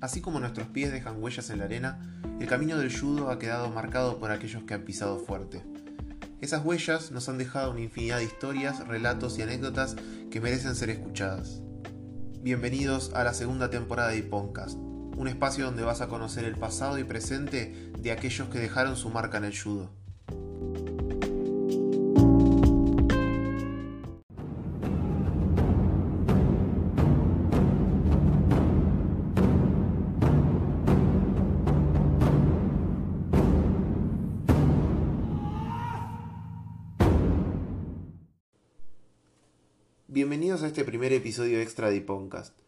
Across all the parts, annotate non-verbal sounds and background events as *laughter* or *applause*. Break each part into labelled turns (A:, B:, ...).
A: Así como nuestros pies dejan huellas en la arena, el camino del judo ha quedado marcado por aquellos que han pisado fuerte. Esas huellas nos han dejado una infinidad de historias, relatos y anécdotas que merecen ser escuchadas. Bienvenidos a la segunda temporada de Iponcast, un espacio donde vas a conocer el pasado y presente de aquellos que dejaron su marca en el judo. Episodio extra de Podcast.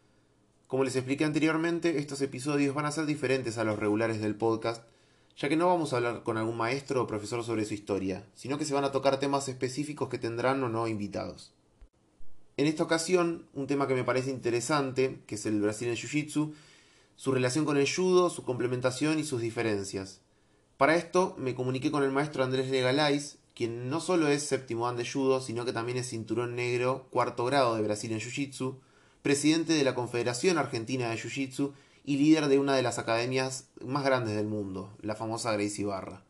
A: Como les expliqué anteriormente, estos episodios van a ser diferentes a los regulares del podcast, ya que no vamos a hablar con algún maestro o profesor sobre su historia, sino que se van a tocar temas específicos que tendrán o no invitados. En esta ocasión, un tema que me parece interesante, que es el Brazilian Jiu-Jitsu, su relación con el judo, su complementación y sus diferencias. Para esto me comuniqué con el maestro Andrés Legalais, quien no solo es séptimo dan de judo, sino que también es cinturón negro cuarto grado de Brasil en Jiu-Jitsu, presidente de la Confederación Argentina de Jiu-Jitsu y líder de una de las academias más grandes del mundo, la famosa Gracie Barra.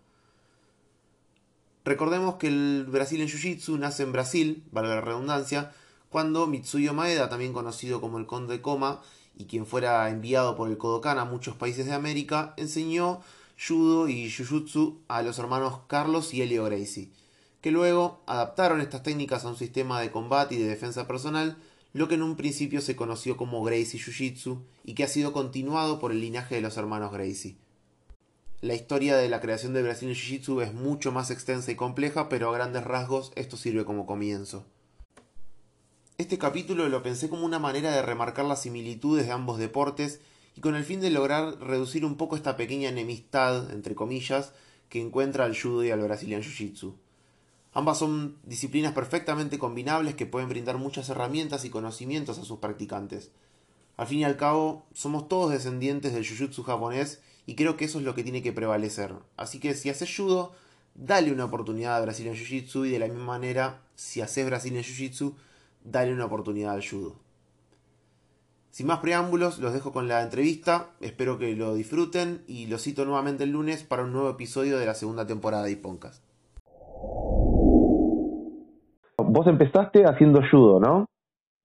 A: Recordemos que el Brasil en Jiu-Jitsu nace en Brasil, valga la redundancia, cuando Mitsuyo Maeda, también conocido como el Conde Koma, y quien fuera enviado por el Kodokan a muchos países de América, enseñó judo y jujutsu a los hermanos Carlos y Elio Gracie, que luego adaptaron estas técnicas a un sistema de combate y de defensa personal, lo que en un principio se conoció como Gracie Jiu-Jitsu y que ha sido continuado por el linaje de los hermanos Gracie. La historia de la creación del Brazilian Jiu-Jitsu es mucho más extensa y compleja, pero a grandes rasgos esto sirve como comienzo. Este capítulo lo pensé como una manera de remarcar las similitudes de ambos deportes y con el fin de lograr reducir un poco esta pequeña enemistad, entre comillas, que encuentra al judo y al Brazilian Jiu-Jitsu. Ambas son disciplinas perfectamente combinables que pueden brindar muchas herramientas y conocimientos a sus practicantes. Al fin y al cabo, somos todos descendientes del Jiu-Jitsu japonés y creo que eso es lo que tiene que prevalecer. Así que si haces judo, dale una oportunidad a Brazilian Jiu-Jitsu y de la misma manera, si haces Brazilian Jiu-Jitsu, dale una oportunidad al judo. Sin más preámbulos, los dejo con la entrevista, espero que lo disfruten y los cito nuevamente el lunes para un nuevo episodio de la segunda temporada de Iponcast. Vos empezaste haciendo judo, ¿no?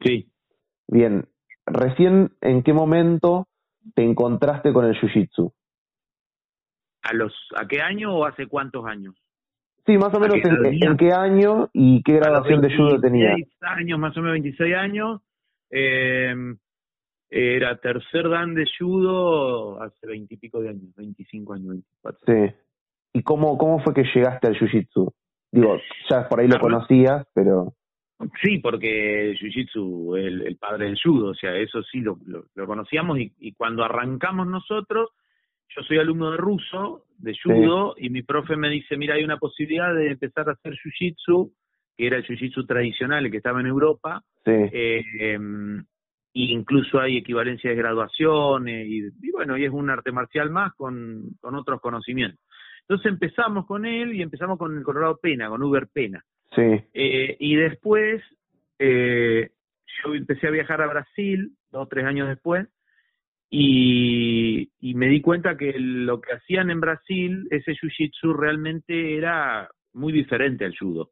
B: Sí.
A: Bien, recién en qué momento te encontraste con el jiu-jitsu?
B: ¿A, los, ¿A qué año o hace cuántos años?
A: Sí, más o menos en, qué año y qué graduación de judo tenía.
B: años, más o menos 26 años. Eh, era tercer dan de judo hace veintipico de años, 25 años, 24.
A: Sí. ¿Y cómo, cómo fue que llegaste al jiu-jitsu? Digo, ya por ahí lo conocías, pero...
B: Sí, porque el jiu-jitsu es el, padre del judo, o sea, eso sí lo, lo, conocíamos y, y, cuando arrancamos nosotros, yo soy alumno de ruso, de judo, y mi profe me dice, mira, hay una posibilidad de empezar a hacer jiu-jitsu, que era el jiu-jitsu tradicional, el que estaba en Europa,
A: sí.
B: eh, em, incluso hay equivalencia de graduaciones y, bueno, y es un arte marcial más con, con otros conocimientos. Entonces empezamos con él y empezamos con el Colorado Pena, con Uber Pena.
A: Sí.
B: Eh, y después eh, yo empecé a viajar a Brasil, dos o tres años después, y, y me di cuenta que lo que hacían en Brasil, ese jiu-jitsu realmente era muy diferente al judo,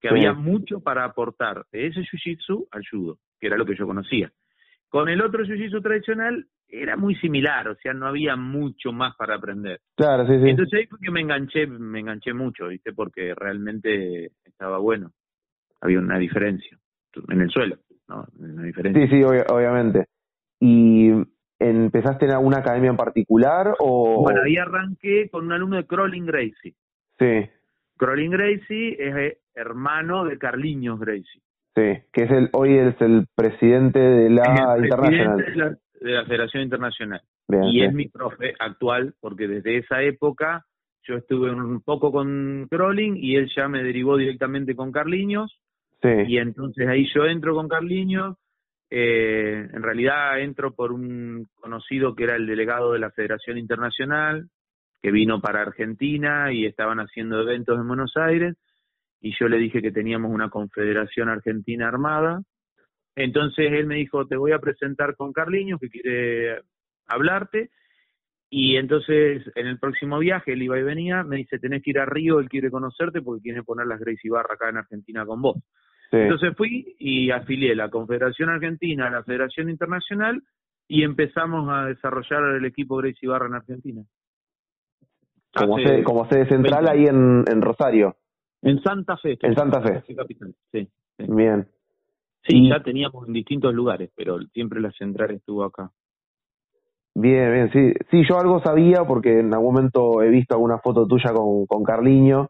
B: que había mucho para aportar de ese jiu-jitsu al judo, que era lo que yo conocía. Con el otro jiu-jitsu tradicional era muy similar, o sea, no había mucho más para aprender.
A: Claro, sí, sí.
B: Entonces ahí fue que me enganché, me enganché mucho, ¿viste? Porque realmente estaba bueno. Había una diferencia en el suelo, ¿no? Una diferencia.
A: Sí, sí, obviamente. ¿Y empezaste en alguna academia en particular o...?
B: Bueno, ahí arranqué con un alumno de Crawling Gracie.
A: Sí.
B: Crawling Gracie es eh, hermano de Carliños Gracie.
A: Sí, que es el hoy es el presidente de la
B: Internacional. De la, Federación Internacional. y es mi profe actual, porque desde esa época yo estuve un poco con Crolling y él ya me derivó directamente con Carliños.
A: Sí.
B: Y entonces ahí yo entro con Carliños. Eh, en realidad entro por un conocido que era el delegado de la Federación Internacional, que vino para Argentina y estaban haciendo eventos en Buenos Aires y yo le dije que teníamos una confederación argentina armada. Entonces él me dijo, te voy a presentar con Carliños, que quiere hablarte. Y entonces, en el próximo viaje, él iba y venía, me dice, tenés que ir a Río, él quiere conocerte porque quiere poner las Gracie Barra acá en Argentina con vos. Entonces fui y afilié la Confederación Argentina a la Federación Internacional y empezamos a desarrollar el equipo Gracie Barra en Argentina.
A: Como, sede, como sede central ahí en, en Rosario.
B: En Santa Fe.
A: En Santa Fe.
B: sí,
A: Bien.
B: Sí, ya teníamos en distintos lugares, pero siempre la central estuvo acá.
A: Bien, bien, sí. Sí, yo algo sabía porque en algún momento he visto alguna foto tuya con, con Carliño.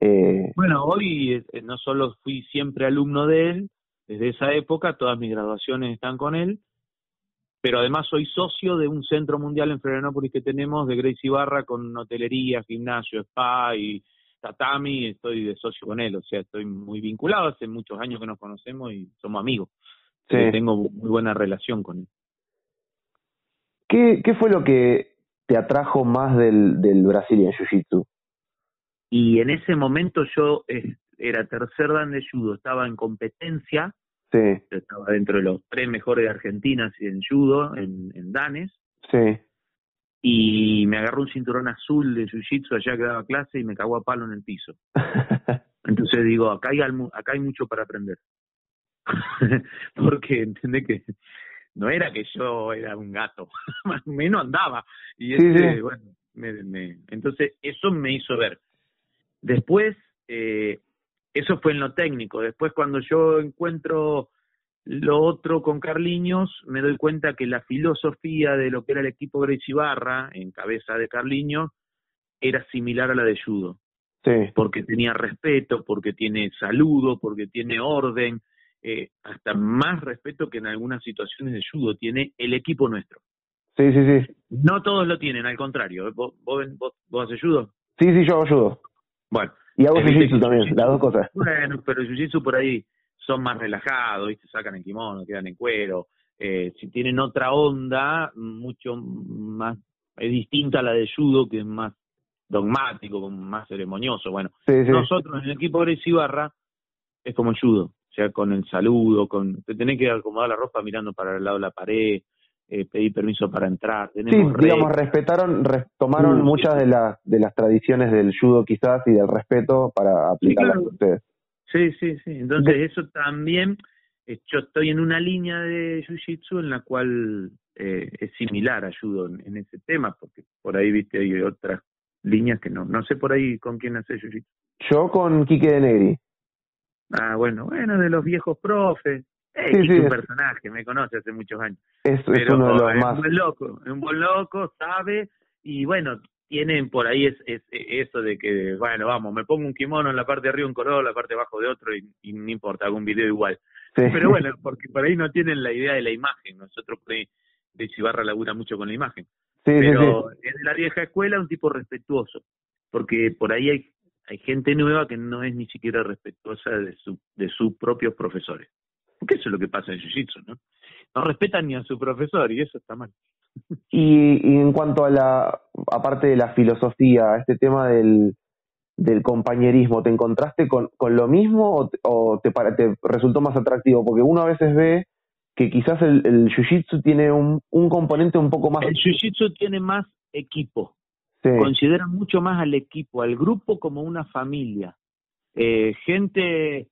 A: Eh...
B: Bueno, hoy eh, no solo fui siempre alumno de él, desde esa época todas mis graduaciones están con él, pero además soy socio de un centro mundial en Florianópolis que tenemos de Gracie Barra con hotelería, gimnasio, spa y tatami, estoy de socio con él, o sea, estoy muy vinculado, hace muchos años que nos conocemos y somos amigos. Sí. Tengo muy buena relación con él.
A: ¿Qué, ¿Qué fue lo que te atrajo más del, del Brazilian Jiu-Jitsu?
B: Y en ese momento yo era tercer dan de judo, estaba en competencia,
A: sí.
B: estaba dentro de los tres mejores de Argentina en judo, en, en danes.
A: Sí.
B: Y me agarró un cinturón azul de jiu-jitsu allá que daba clase y me cagó a palo en el piso. *laughs* Entonces digo, acá hay, acá hay mucho para aprender. *laughs* Porque, ¿entendés que no era que yo era un gato, *laughs* más o menos andaba. Y
A: sí, sí.
B: bueno, me, me, entonces eso me hizo ver. Después, eh, eso fue en lo técnico. Después cuando yo encuentro lo otro con Carliños, me doy cuenta que la filosofía de lo que era el equipo Gracie Barra, en cabeza de Carliños, era similar a la de Judo.
A: Sí.
B: Porque tenía respeto, porque tiene saludo, porque tiene orden, eh, hasta más respeto que en algunas situaciones de judo tiene el equipo nuestro.
A: Sí, sí, sí.
B: No todos lo tienen, al contrario. ¿Vos, vos, vos, vos haces judo?
A: Sí, sí, yo hago judo.
B: Bueno.
A: Y hago jiu-jitsu también, las dos cosas.
B: Bueno, pero el jiu-jitsu por ahí son más relajados, ¿viste? sacan el kimono, quedan en cuero. Eh, si tienen otra onda, mucho más, es distinta a la de judo, que es más dogmático, más ceremonioso. Bueno,
A: sí, sí.
B: nosotros en el equipo Gracie Barra es como el judo o sea, con el saludo, con te tenés que acomodar la ropa mirando para el lado de la pared, eh, pedir permiso para entrar. Tenemos
A: sí, digamos, respetaron, tomaron uh, muchas de las de las tradiciones del judo quizás y del respeto para aplicarlas
B: sí, claro.
A: ustedes.
B: Sí, sí, sí. Entonces eso también, eh, yo estoy en una línea de jiu-jitsu en la cual eh, es similar a judo en, en, ese tema, porque por ahí, viste, hay otras líneas que no. No sé por ahí con quién hace jiu-jitsu.
A: Yo con Quique de Negri.
B: Ah, bueno, bueno, de los viejos profes. Eh,
A: sí,
B: sí,
A: sí,
B: un
A: es,
B: personaje, me conoce hace muchos años.
A: Es, es uno de los
B: es
A: más.
B: un buen loco, es un buen loco, sabe, y bueno, tienen por ahí es, es, eso de que, bueno, vamos, me pongo un kimono en la parte de arriba un color, la parte de abajo de otro, y, y no importa, hago un video igual.
A: Sí.
B: Pero bueno, porque por ahí no tienen la idea de la imagen, nosotros por ahí, de Chivarra labura mucho con la imagen.
A: Sí,
B: Pero
A: sí,
B: es de la vieja escuela un tipo respetuoso, porque por ahí hay hay gente nueva que no es ni siquiera respetuosa de su de sus propios profesores. Porque eso es lo que pasa en Jiu-Jitsu, ¿no? No respetan ni a su profesor y eso está mal.
A: Y, y en cuanto a la, aparte de la filosofía, este tema del, del compañerismo, ¿te encontraste con, con lo mismo o, o te, para, te resultó más atractivo? Porque uno a veces ve que quizás el, el jiu-jitsu tiene un, un componente un poco más...
B: El jiu-jitsu tiene más equipo.
A: Sí.
B: Consideran mucho más al equipo, al grupo como una familia. Eh, gente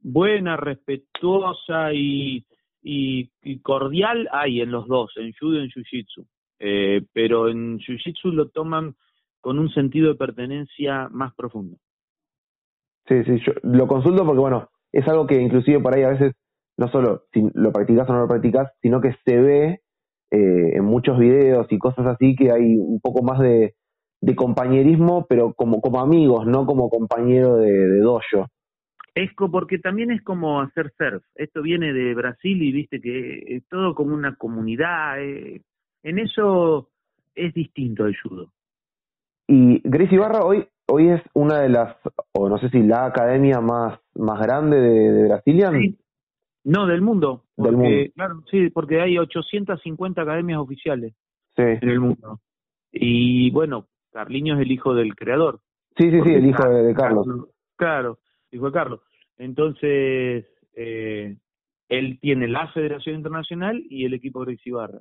B: buena, respetuosa y, y, y, cordial hay en los dos, en judo y en jiu-jitsu. Eh, pero en jiu-jitsu lo toman con un sentido de pertenencia más profundo.
A: Sí, sí, yo lo consulto porque, bueno, es algo que inclusive por ahí a veces, no solo si lo practicas o no lo practicas, sino que se ve eh, en muchos videos y cosas así que hay un poco más de, de compañerismo, pero como, como amigos, no como compañero de, de dojo.
B: Es porque también es como hacer surf. Esto viene de Brasil y viste que es todo como una comunidad. Eh. En eso es distinto el judo.
A: Y Gracie Barra hoy hoy es una de las, o no sé si la academia más más grande de, de Brasilia.
B: Sí. No, del mundo. Porque,
A: del mundo.
B: Claro, sí, porque hay 850 academias oficiales
A: sí.
B: en el mundo. Y bueno, Carliño es el hijo del creador.
A: Sí, sí, sí, el hijo de, de Carlos.
B: Claro, hijo de Carlos. Entonces, eh, él tiene la Federación Internacional y el equipo Gracie Barra.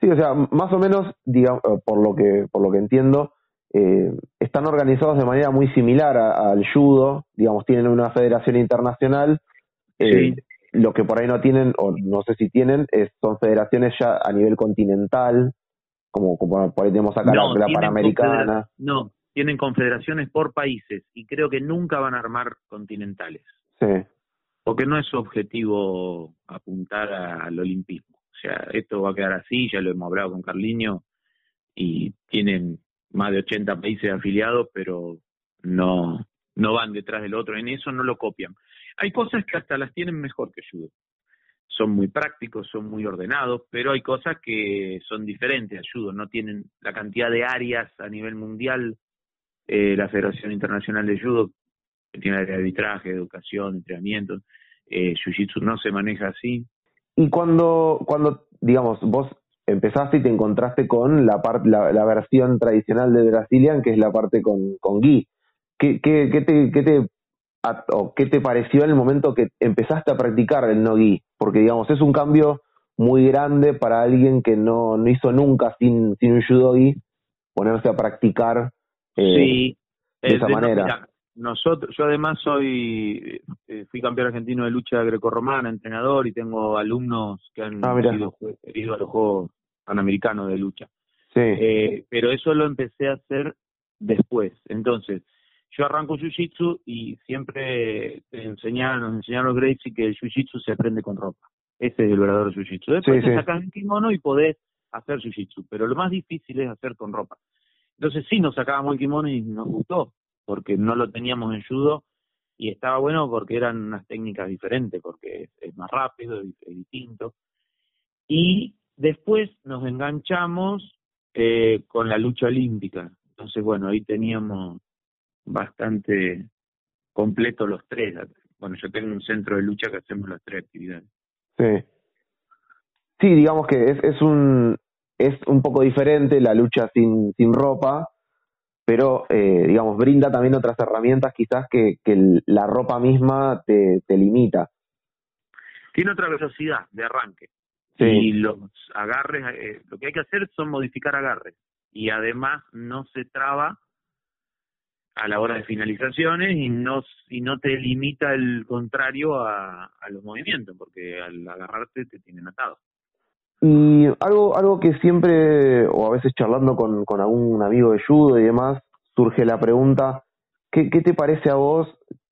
A: Sí, o sea, más o menos, digamos, eh, por lo que por lo que entiendo, eh, están organizados de manera muy similar al judo, digamos, tienen una federación internacional. Eh, Lo que por ahí no tienen, o no sé si tienen, es, son federaciones ya a nivel continental, como, como por ahí tenemos acá la, la Panamericana.
B: No, tienen confederaciones por países y creo que nunca van a armar continentales.
A: Sí.
B: Porque no es su objetivo apuntar al olimpismo. O sea, esto va a quedar así, ya lo hemos hablado con Carliño, y tienen más de 80 países afiliados, pero no, no van detrás del otro. En eso no lo copian. Hay cosas que hasta las tienen mejor que judo. Son muy prácticos, son muy ordenados, pero hay cosas que son diferentes a judo. No tienen la cantidad de áreas a nivel mundial. Eh, la Federación Internacional de Judo que tiene arbitraje, educación, entrenamiento. Eh, Jiu-Jitsu no se maneja así.
A: Y cuando, cuando, digamos, vos empezaste y te encontraste con la, parte la, versión tradicional de Brazilian, que es la parte con, con Gui. ¿Qué, qué, qué, te, qué, te, o ¿Qué te pareció en el momento que empezaste a practicar el no Gui? Porque, digamos, es un cambio muy grande para alguien que no, no hizo nunca sin, sin un judo Gi ponerse a practicar eh,
B: sí,
A: de esa manera.
B: nosotros, yo además soy, eh, fui campeón argentino de lucha grecorromana, entrenador, y tengo alumnos que han
A: ah,
B: sido, ido a los Juegos Panamericanos de lucha.
A: Sí.
B: Eh, pero eso lo empecé a hacer después. Entonces, yo arranco Jiu-Jitsu y siempre enseñaron, nos enseñaron los Gracie que el Jiu-Jitsu se aprende con ropa. Ese es el verdadero Jiu-Jitsu. Después
A: Sí,
B: te
A: sí.
B: sacas el kimono y podés hacer Jiu-Jitsu, pero lo más difícil es hacer con ropa. Entonces sí, nos sacábamos el kimono y nos gustó, porque no lo teníamos en judo y estaba bueno porque eran unas técnicas diferentes, porque es, más rápido, es, distinto. Y después nos enganchamos eh, con la lucha olímpica. Entonces, bueno, ahí teníamos bastante completo los tres. Bueno, yo tengo un centro de lucha que hacemos las tres actividades.
A: Sí. Sí, digamos que es un es un poco diferente la lucha sin, sin ropa, pero eh, digamos brinda también otras herramientas quizás que, que la ropa misma te, te limita.
B: Tiene otra velocidad de arranque.
A: Sí.
B: Y los agarres, eh, lo que hay que hacer son modificar agarres. Y además no se traba a la hora de finalizaciones y no y no te limita el contrario a, a los movimientos, porque al agarrarte te tienen atado.
A: Y algo, algo que siempre, o a veces charlando con, con algún amigo de judo y demás, surge la pregunta, ¿qué, qué te parece a vos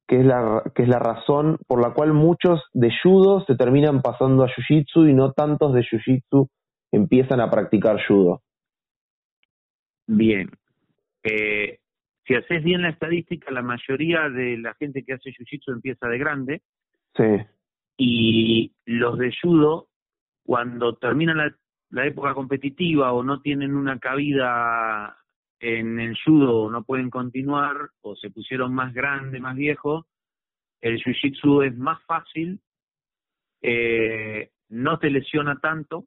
A: que es, la, que es la razón por la cual muchos de judo se terminan pasando a jiu-jitsu y no tantos de jiu-jitsu empiezan a practicar judo?
B: Bien. Eh, si haces bien la estadística, la mayoría de la gente que hace jiu-jitsu empieza de grande
A: Sí,
B: y los de judo, cuando terminan la, época competitiva o no tienen una cabida en el judo o no pueden continuar o se pusieron más grande, más viejo, el jiu-jitsu es más fácil, eh, no te lesiona tanto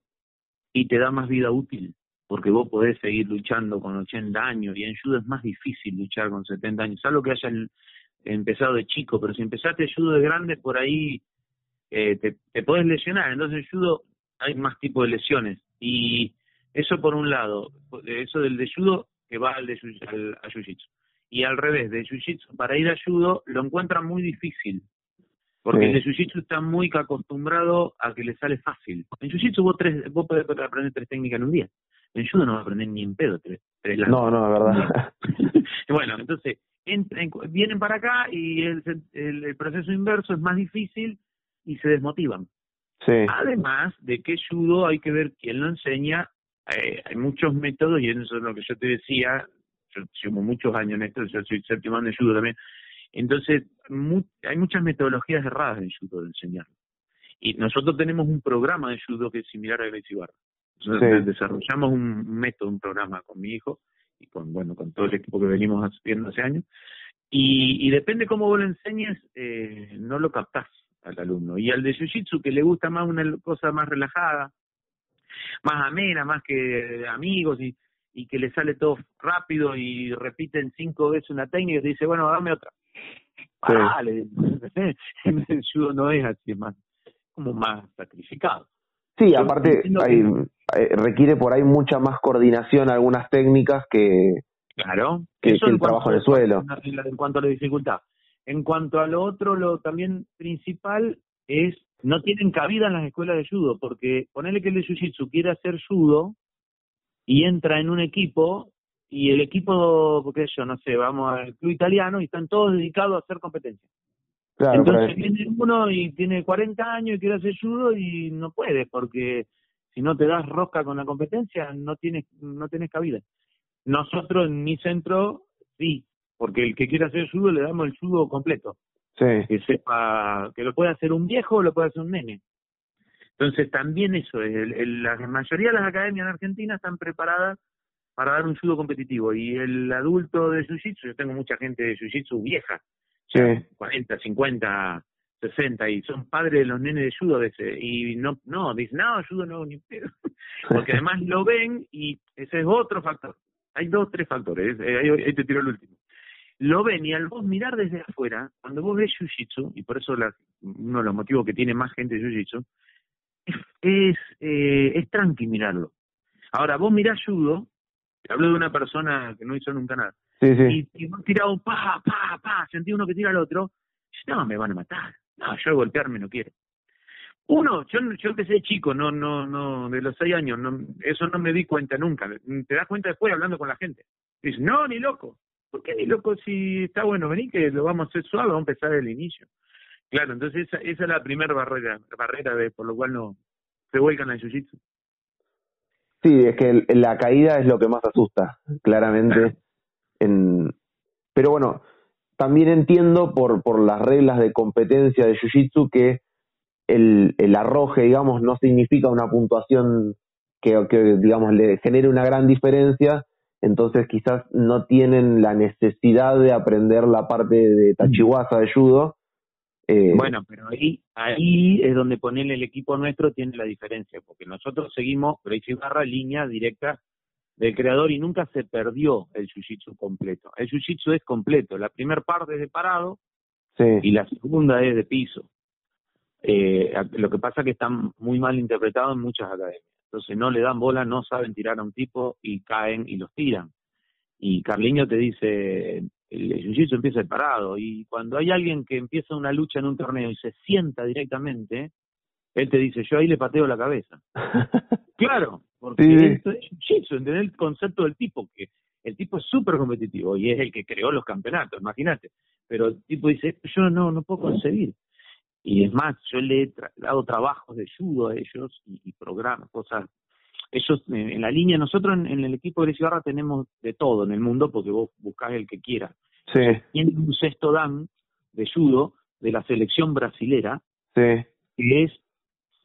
B: y te da más vida útil, porque vos podés seguir luchando con 80 años y en judo es más difícil luchar con 70 años, salvo que hayan empezado de chico, pero si empezaste judo de grande, por ahí eh, te, te podés lesionar. Entonces en judo hay más tipos de lesiones. Y eso por un lado, eso del de judo que va al de al, a jiu-jitsu. Y al revés, de jiu-jitsu para ir a judo lo encuentran muy difícil. Porque
A: Sí.
B: el de jiu-jitsu está muy acostumbrado a que le sale fácil. En jiu-jitsu vos, tres, vos podés aprender tres técnicas en un día. En judo no vas a aprender ni en pedo tres, tres
A: no, no, es verdad. *laughs*
B: bueno, entonces vienen para acá y el, el, el proceso inverso es más difícil y se desmotivan.
A: Sí,
B: Además de que judo hay que ver quién lo enseña. Eh, hay muchos métodos y eso es lo que yo te decía. Yo llevo muchos años en esto, yo soy séptimo año de judo también. Entonces, mu- hay muchas metodologías erradas en judo de enseñar. Y nosotros tenemos un programa de judo que es similar a Gracie Barra. Nosotros
A: Sí.
B: desarrollamos un un método, un programa con mi hijo y con bueno con todo el equipo que venimos haciendo hace años. Y, y depende cómo vos lo enseñes, eh, no lo captás al alumno. Y al de Jiu-Jitsu, que le gusta más una cosa más relajada, más amena, más que amigos y, y que le sale todo rápido y repiten cinco veces una técnica y te dice, bueno, dame otra.
A: Sí.
B: Dale. En el judo no es así, es más, como más sacrificado.
A: Sí, aparte hay, eh, requiere por ahí mucha más coordinación algunas técnicas que,
B: claro,
A: que, el trabajo en el suelo.
B: En cuanto a la dificultad. En cuanto a lo otro, lo también principal es no tienen cabida en las escuelas de judo, porque ponerle que el de jiu-jitsu quiere hacer judo y entra en un equipo y el equipo, porque yo no sé, vamos al club italiano y están todos dedicados a hacer competencia. Entonces viene uno y tiene 40 años y quiere hacer judo y no puede, porque si no te das rosca con la competencia, no tienes, no tienes cabida. Nosotros en mi centro, sí, porque el que quiere hacer judo le damos el judo completo.
A: Sí.
B: Que sepa, que lo puede hacer un viejo o lo puede hacer un nene. Entonces también eso, el, la mayoría de las academias en Argentina están preparadas para dar un judo competitivo y el adulto de jiu-jitsu, yo tengo mucha gente de jiu-jitsu vieja,
A: sí.
B: 40, 50, 60 y son padres de los nenes de judo a veces y no, no, dicen, no, judo no, ni pedo, *laughs* porque además lo ven y ese es otro factor. Hay dos, tres factores, eh, ahí, te tiro el último. Lo ven y al vos mirar desde afuera, cuando vos ves jiu-jitsu, y por eso la, uno de los motivos que tiene más gente de jiu-jitsu, es, eh, es tranqui mirarlo. Ahora, vos mirás judo, te hablo de una persona que no hizo nunca nada,
A: sí, sí.
B: y, vos tirado pa, pa, pa, sentí uno que tira al otro, no, me van a matar. No, yo golpearme no quiero. Uno, yo, yo empecé chico, no, no, no, de los seis años, no, eso no me di cuenta nunca. Te das cuenta después hablando con la gente. Dices, no, ni loco. ¿Por qué ni loco si está bueno? Vení que lo vamos a hacer suave, vamos a empezar desde el inicio. Claro, entonces esa, esa es la primera barrera, barrera de por lo cual no se vuelcan al jiu-jitsu.
A: Sí, es que la caída es lo que más asusta, claramente. *laughs* en Pero bueno, también entiendo por, por las reglas de competencia de Jiu-Jitsu que el, el arroje, digamos, no significa una puntuación que, que, digamos, le genere una gran diferencia, entonces quizás no tienen la necesidad de aprender la parte de Tachiwasa de judo,
B: eh, bueno, pero ahí, ahí es donde ponerle el equipo nuestro tiene la diferencia, porque nosotros seguimos Gracie Barra línea directa del creador y nunca se perdió el jiu-jitsu completo. El jiu-jitsu es completo, la primera parte es de parado y la segunda es de piso. Eh, lo que pasa es que están muy mal interpretados en muchas academias. Entonces no le dan bola, no saben tirar a un tipo y caen y los tiran. Y Carliño te dice, el jiu-jitsu empieza parado y cuando hay alguien que empieza una lucha en un torneo y se sienta directamente, él te dice, yo ahí le pateo la cabeza. *laughs* claro, porque esto es jiu-jitsu, entender el concepto del tipo, que el tipo es súper competitivo y es el que creó los campeonatos, imagínate. Pero el tipo dice, yo no, no puedo conseguir. Y es más, yo le he dado trabajos de judo a ellos y, programas, cosas ellos en, la línea, nosotros en, el equipo de Cigarra tenemos de todo en el mundo porque vos buscás el que quieras.
A: Sí.
B: Tienen un sexto dan de judo de la selección brasilera,
A: sí.
B: que es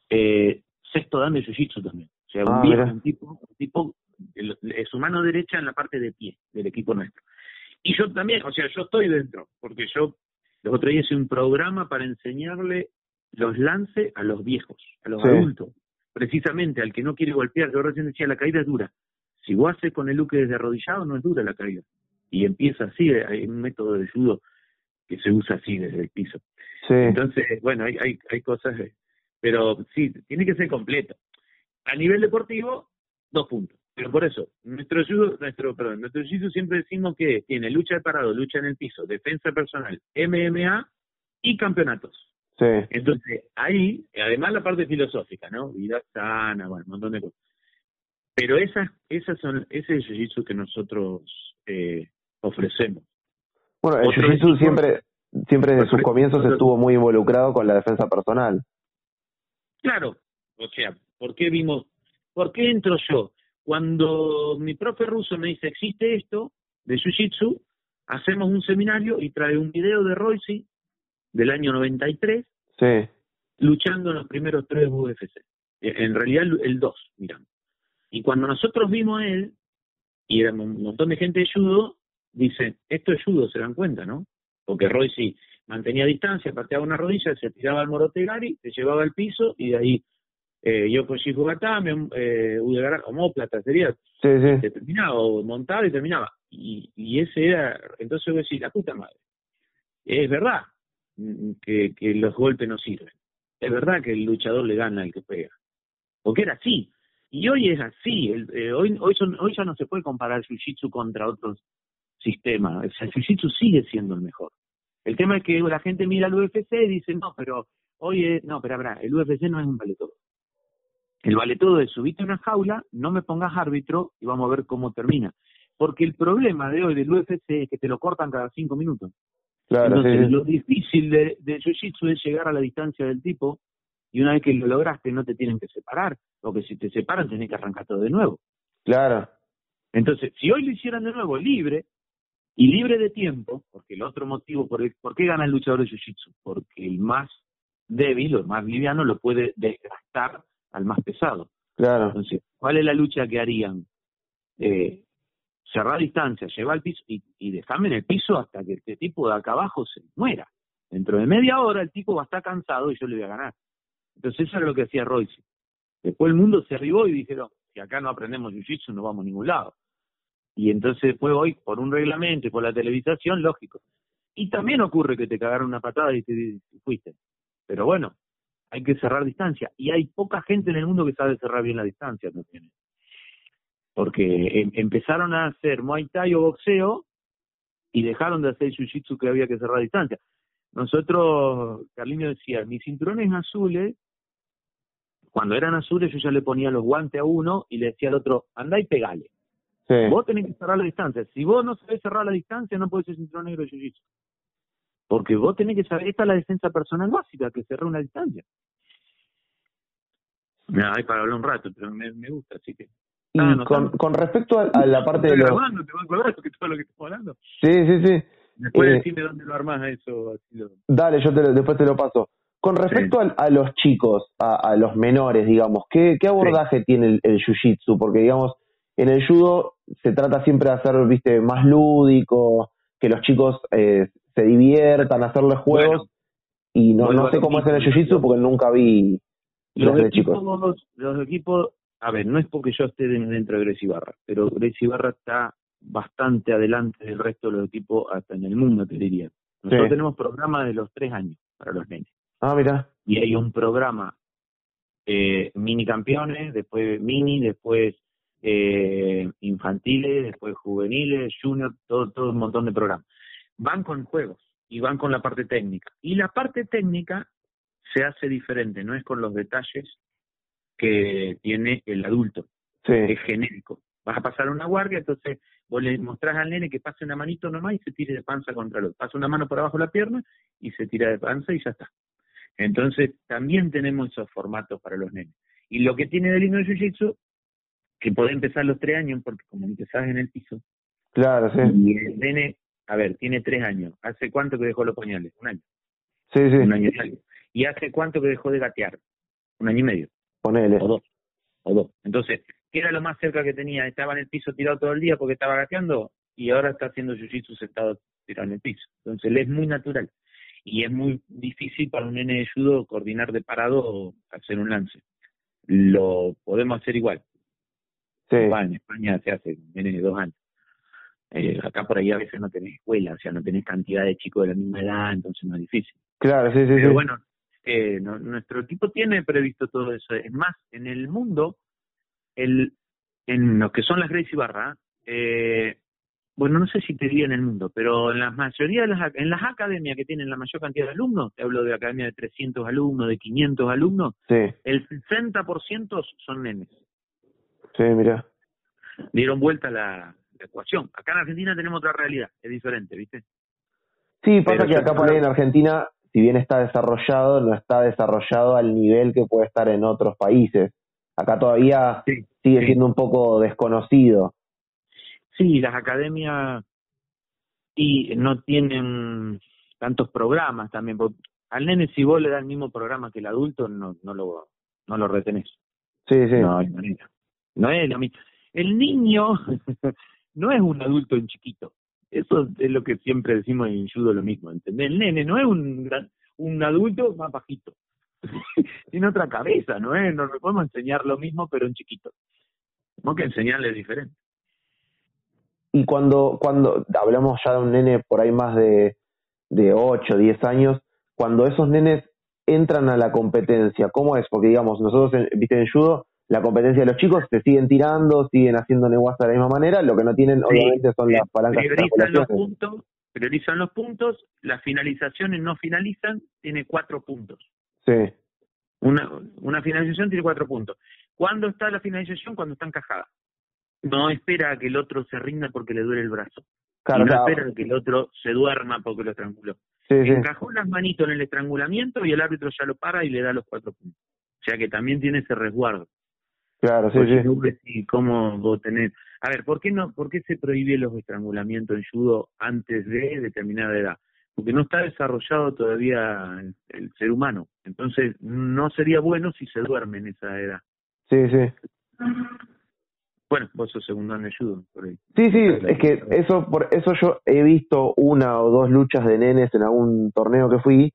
B: eh, sexto dan de jiu-jitsu también. O sea, un, ah, viejo, un tipo, un tipo es su mano derecha en la parte de pie del equipo nuestro. Y yo también, o sea, yo estoy dentro, porque yo los otros días hice un programa para enseñarle los lances a los viejos, a los adultos precisamente al que no quiere golpear, yo recién decía, la caída es dura. Si vos haces con el luque desde arrodillado, no es dura la caída. Y empieza así, hay un método de judo que se usa así desde el piso. Entonces, bueno, hay, hay, hay cosas, pero sí, tiene que ser completo. A nivel deportivo, dos puntos. Pero por eso, nuestro judo, nuestro, perdón, nuestro judo siempre decimos que tiene lucha de parado, lucha en el piso, defensa personal, MMA y campeonatos.
A: Sí.
B: Entonces, ahí, además la parte filosófica, ¿no? Vida sana, bueno, un montón de cosas. Pero esas, esas son, ese es el jiu-jitsu que nosotros eh, ofrecemos.
A: Bueno, el jiu-jitsu siempre, siempre desde sus comienzos estuvo muy involucrado con la defensa personal.
B: Claro, o sea, ¿por qué vimos, por qué entro yo? Cuando mi profe ruso me dice, existe esto de jiu-jitsu, hacemos un seminario y trae un video de Royce del año 93,
A: sí.
B: luchando en los primeros tres UFC. En realidad el 2, miramos. Y cuando nosotros vimos a él, y era un montón de gente de judo, dicen, esto es judo, se dan cuenta, ¿no? Porque Roy sí mantenía distancia, pateaba una rodilla, se tiraba al morotegari, se llevaba al piso y de ahí eh, yo con Shifugatame, eh, Udegara, homóplata sería,
A: sí, sí.
B: se terminaba, o montaba y terminaba. Y, y ese era, entonces yo decía, la puta madre. Es verdad, que, que los golpes no sirven. Es verdad que el luchador le gana al que pega. porque era así. Y hoy es así, eh, hoy, hoy, hoy ya no se puede comparar Jiu-Jitsu contra otros sistemas, o sea, el Jiu-Jitsu sigue siendo el mejor. El tema es que la gente mira al UFC y dice, no, pero hoy no, pero habrá, el UFC no es un vale todo. El vale todo es subirte a una jaula, no me pongas árbitro y vamos a ver cómo termina. Porque el problema de hoy del UFC es que te lo cortan cada cinco minutos. Claro, Entonces, lo difícil de, de Jiu-Jitsu es llegar a la distancia del tipo y una vez que lo lograste no te tienen que separar, porque si te separan tenés que arrancar todo de nuevo.
A: Claro.
B: Entonces, si hoy lo hicieran de nuevo libre y libre de tiempo, porque el otro motivo por, el, por qué gana el luchador de Jiu-Jitsu, porque el más débil o el más liviano lo puede desgastar al más pesado.
A: Claro.
B: Entonces, ¿cuál es la lucha que harían? Eh, cerrar distancia, llevar al piso y, y dejarme en el piso hasta que este tipo de acá abajo se muera. Dentro de media hora el tipo va a estar cansado y yo le voy a ganar. Entonces eso era lo que hacía Royce. Después el mundo se arribó y dijeron, si acá no aprendemos Jiu-Jitsu no vamos a ningún lado. Y entonces después hoy, por un reglamento y por la televisación, lógico. Y también ocurre que te cagaron una patada y te fuiste. Pero bueno, hay que cerrar distancia. Y hay poca gente en el mundo que sabe cerrar bien la distancia también. Porque em, empezaron a hacer Muay Thai o boxeo y dejaron de hacer Jiu-Jitsu que había que cerrar distancia. Nosotros, Carliño decía, mis cinturones azules cuando eran azules yo ya le ponía los guantes a uno y le decía al otro, anda y pegale. Vos tenés que cerrar la distancia. Si vos no sabés cerrar la distancia, no podés ser cinturón negro de jiu Porque vos tenés que saber, esta es la defensa personal básica, que cerrar una distancia. Mira, hay para hablar un rato, pero me, gusta, así que...
A: Y con, con, respecto a, la parte de los...
B: ¿Te vas a que todo lo que estamos hablando?
A: Sí, sí, sí.
B: Después eh, decime dónde lo armás eso.
A: Dale, yo te después te lo paso. Con respecto a, los chicos, a, los menores, digamos, ¿qué, qué abordaje tiene el, el jiu-jitsu? Porque, digamos, en el judo se trata siempre de hacer, viste, más lúdico, que los chicos eh, se diviertan, hacerles juegos. y no, no sé cómo es en el jiu-jitsu porque nunca vi
B: los, de chicos. Los equipos, a ver, no es porque yo esté dentro de Grecia Ibarra, pero Grecia Ibarra está bastante adelante del resto de los equipos hasta en el mundo, te diría. Nosotros tenemos programas de los tres años para los nenes.
A: Ah, mira.
B: Y hay un programa eh, mini campeones, después mini, después eh, infantiles, después juveniles, junior, todo, todo un montón de programas. Van con juegos y van con la parte técnica. Y la parte técnica se hace diferente, no es con los detalles que tiene el adulto. Es genérico. Vas a pasar una guardia, entonces vos le mostrás al nene que pase una manito nomás y se tire de panza contra el otro. Pasa una mano por abajo de la pierna y se tira de panza y ya está. Entonces, también tenemos esos formatos para los nenes. Y lo que tiene de lindo el Jiu-Jitsu, que puede empezar los tres años, porque como empezás en el piso.
A: Claro, sí.
B: Y el nene, a ver, tiene tres años. ¿Hace cuánto que dejó los pañales? Un año.
A: Sí, sí.
B: Un año y medio. ¿Y hace cuánto que dejó de gatear? Un año y medio.
A: Ponele.
B: O dos. O dos. Entonces, ¿qué era lo más cerca que tenía? Estaba en el piso tirado todo el día porque estaba gateando y ahora está haciendo jiu-jitsu sentado tirado en el piso. Entonces, le es muy natural y es muy difícil para un nene de judo coordinar de parado o hacer un lance. Lo podemos hacer igual.
A: Sí.
B: en España se hace nene de dos años. Eh, acá por ahí a veces no tenés escuela, o sea, no tenés cantidad de chicos de la misma edad, entonces no es difícil.
A: Claro, sí, sí.
B: Pero bueno, eh, nuestro equipo tiene previsto todo eso. Es más, en el mundo, el, en lo que son las Gracie Barra, eh, bueno, no sé si te diría en el mundo, pero en la mayoría de las, en las academias que tienen la mayor cantidad de alumnos, te hablo de academias de 300 alumnos, de 500 alumnos, el 60% son nenes.
A: Sí, mira.
B: Dieron vuelta la, ecuación. Acá en Argentina tenemos otra realidad, es diferente, ¿viste?
A: Sí, pasa que acá por ahí en Argentina, si bien está desarrollado, no está desarrollado al nivel que puede estar en otros países. Acá todavía sigue siendo un poco desconocido.
B: Sí, las academias y no tienen tantos programas también. Al nene si vos le das el mismo programa que el adulto, no, no lo no lo retenés.
A: Sí, sí.
B: No hay manera. No es lo mismo. El niño *laughs* no es un adulto en chiquito. Eso es lo que siempre decimos en judo lo mismo, ¿entendés? El nene no es un un adulto más bajito. *laughs* Tiene otra cabeza, ¿no es? No le podemos enseñar lo mismo, pero en chiquito. Tenemos que enseñarle diferente.
A: Y cuando, cuando hablamos ya de un nene por ahí más de, de 8, 10 años, cuando esos nenes entran a la competencia? ¿Cómo es? Porque, digamos, nosotros, en, viste, en judo, la competencia de los chicos se siguen tirando, siguen haciendo neguas de la misma manera, lo que no tienen, obviamente, son las palancas
B: priorizan los puntos, priorizan los puntos, las finalizaciones no finalizan, tiene cuatro puntos.
A: Sí.
B: Una, una finalización tiene cuatro puntos. ¿Cuándo está la finalización? Cuando está encajada. No espera a que el otro se rinda porque le duele el brazo.
A: Claro,
B: y no
A: claro.
B: espera a que el otro se duerma porque lo estranguló.
A: Sí, sí.
B: Encajó las manitos en el estrangulamiento y el árbitro ya lo para y le da los cuatro puntos. O sea que también tiene ese resguardo.
A: Claro, sí,
B: Porque
A: sí.
B: cómo vos tenés... A ver, ¿por qué no? ¿Por qué se prohíbe los estrangulamientos en judo antes de determinada edad? Porque no está desarrollado todavía el, el ser humano. Entonces, no sería bueno si se duerme en esa edad.
A: Sí, sí.
B: Bueno, vos sos segundo en el judo, por ahí.
A: Sí, sí, es que eso, por eso yo he visto una o dos luchas de nenes en algún torneo que fui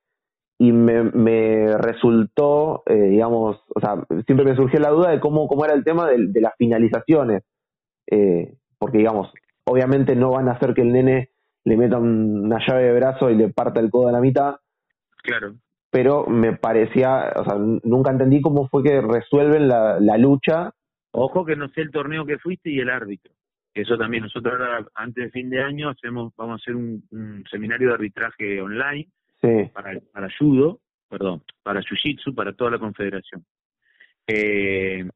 A: y me, me resultó, eh, digamos, o sea, siempre me surgió la duda de cómo, cómo era el tema de, de las finalizaciones, eh, porque digamos, obviamente no van a hacer que el nene le meta un- una llave de brazo y le parta el codo a la mitad,
B: Claro.
A: pero me parecía, o sea, nunca entendí cómo fue que resuelven la, la lucha.
B: Ojo que no sé el torneo que fuiste y el árbitro. Eso también, nosotros ahora, antes de fin de año, hacemos vamos a hacer un, un seminario de arbitraje online
A: Sí,
B: para, para judo, perdón, para jiu-jitsu, para toda la confederación. Eh,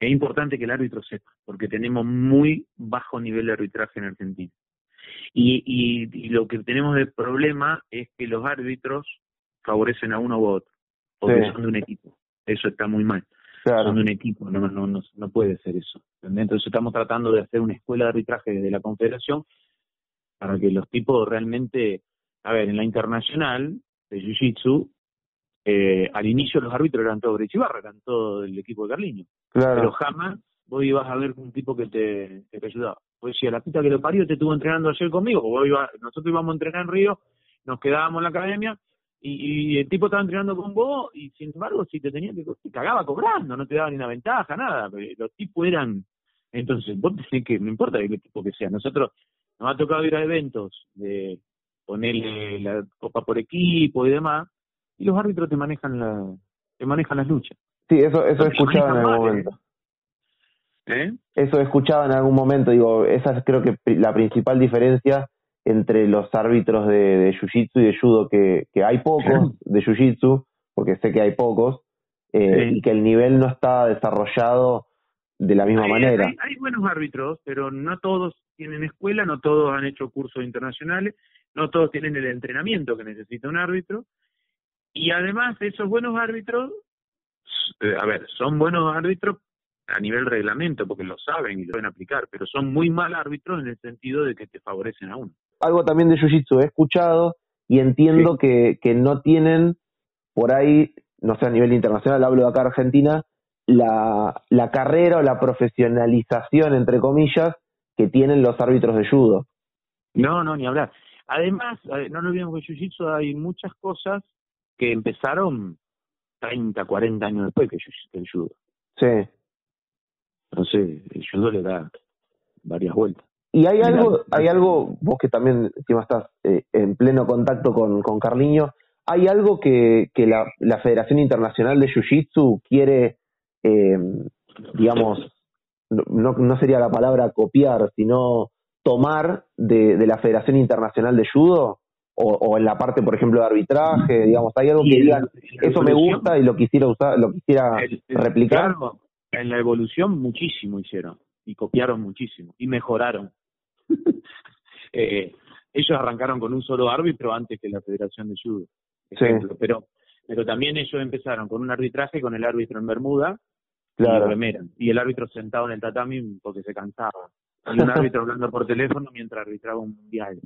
B: es importante que el árbitro sepa, porque tenemos muy bajo nivel de arbitraje en Argentina. Y, y, y lo que tenemos de problema es que los árbitros favorecen a uno u otro, porque
A: Sí.
B: son de un equipo. Eso está muy mal.
A: claro.
B: Son de un equipo, no, no, no, no puede ser eso. ¿entendés? Entonces estamos tratando de hacer una escuela de arbitraje desde la confederación para que los tipos realmente, a ver, en la internacional de Jiu-Jitsu, eh, al inicio los árbitros eran todos Brechibarra, eran todo del equipo de Carliño,
A: Claro.
B: pero jamás vos ibas a ver un tipo que te, que te ayudaba. Pues si a la puta que lo parió te estuvo entrenando ayer conmigo, o vos ibas- nosotros íbamos a entrenar en Río, nos quedábamos en la academia, y, y el tipo estaba entrenando con vos y sin embargo si te tenía que te cagaba cobrando, no te daba ni una ventaja, nada, los tipos eran entonces vos tenés que, no importa qué tipo que sea, nosotros nos ha tocado ir a eventos de ponerle la copa por equipo y demás, y los árbitros te manejan la, te manejan las luchas.
A: Sí, eso, eso he escuchado en algún
B: mal,
A: momento.
B: ¿Eh?
A: Eso he escuchado en algún momento, digo, esa es creo que la principal diferencia entre los árbitros de, de Jiu-Jitsu y de Judo, que, que hay pocos de Jiu-Jitsu, porque sé que hay pocos, eh,
B: Sí.
A: y que el nivel no está desarrollado de la misma
B: Hay-
A: manera.
B: Hay, hay buenos árbitros, pero no todos tienen escuela, no todos han hecho cursos internacionales, no todos tienen el entrenamiento que necesita un árbitro. Y además, esos buenos árbitros, eh, a ver, son buenos árbitros a nivel reglamento, porque lo saben y lo pueden aplicar, pero son muy mal árbitros en el sentido de que te favorecen a uno.
A: Algo también de Jiu-Jitsu he escuchado y entiendo que, que no tienen por ahí, no sé, a nivel internacional, hablo de acá Argentina, la, la carrera o la profesionalización, entre comillas, que tienen los árbitros de judo.
B: No, no, ni hablar. Además, eh, no olvidemos que en Jiu-Jitsu hay muchas cosas que empezaron 30, 40 años después que el judo.
A: Sí.
B: Entonces, el judo le da varias vueltas.
A: Y hay algo, hay algo, vos que también encima estás eh, en pleno contacto con, con Carliño, hay algo que, que la, la Federación Internacional de Jiu-Jitsu quiere, eh, digamos, no, no sería la palabra copiar, sino tomar de, de la Federación Internacional de Judo, o, o en la parte, por ejemplo, de arbitraje, digamos, hay algo
B: Y
A: que digan, eso me gusta y lo quisiera usar, lo quisiera
B: el- el-
A: replicar.
B: claro, en la evolución muchísimo hicieron y copiaron muchísimo y mejoraron. *laughs* Eh, ellos arrancaron con un solo árbitro antes que la Federación de Judo,
A: Sí.
B: pero pero también ellos empezaron con un arbitraje con el árbitro en Bermuda y
A: Claro.
B: remera y el árbitro sentado en el tatami porque se cansaba y un *laughs* árbitro hablando por teléfono mientras arbitraba un mundial.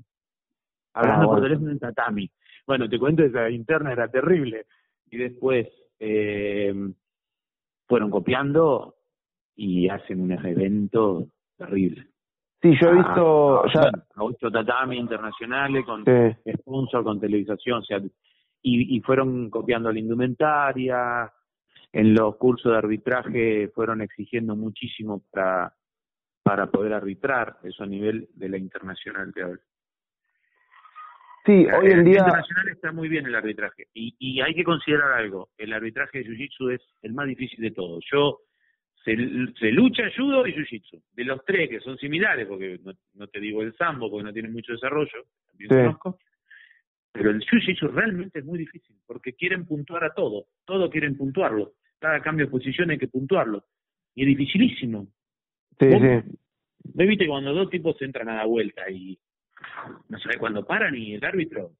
B: Hablando
A: Ah,
B: por teléfono en tatami. Bueno te cuento esa interna era terrible. Y después eh, fueron copiando y hacen unos eventos terribles
A: Sí, yo he
B: Ah,
A: visto,
B: ah,
A: ya,
B: bueno, a ocho tatami internacionales con
A: sí.
B: sponsor con televisación, o sea, y, y fueron copiando la indumentaria, en los cursos de arbitraje fueron exigiendo muchísimo para, para poder arbitrar, eso a nivel de la internacional te hablo.
A: Sí, hoy en día...
B: internacional está muy bien el arbitraje. Y, y hay que considerar algo. El arbitraje de Jiu-Jitsu es el más difícil de todos. Yo... Se, se lucha judo y jiu-jitsu. De los tres que son similares, porque no, te digo el sambo, porque no tienen mucho desarrollo, también conozco, pero el jiu-jitsu realmente es muy difícil, porque quieren puntuar a todo, todo quieren puntuarlo. Cada cambio de posición hay que puntuarlo. Y es dificilísimo.
A: Sí, sí.
B: ¿No viste cuando dos tipos entran a la vuelta y no sabe cuándo paran y el árbitro?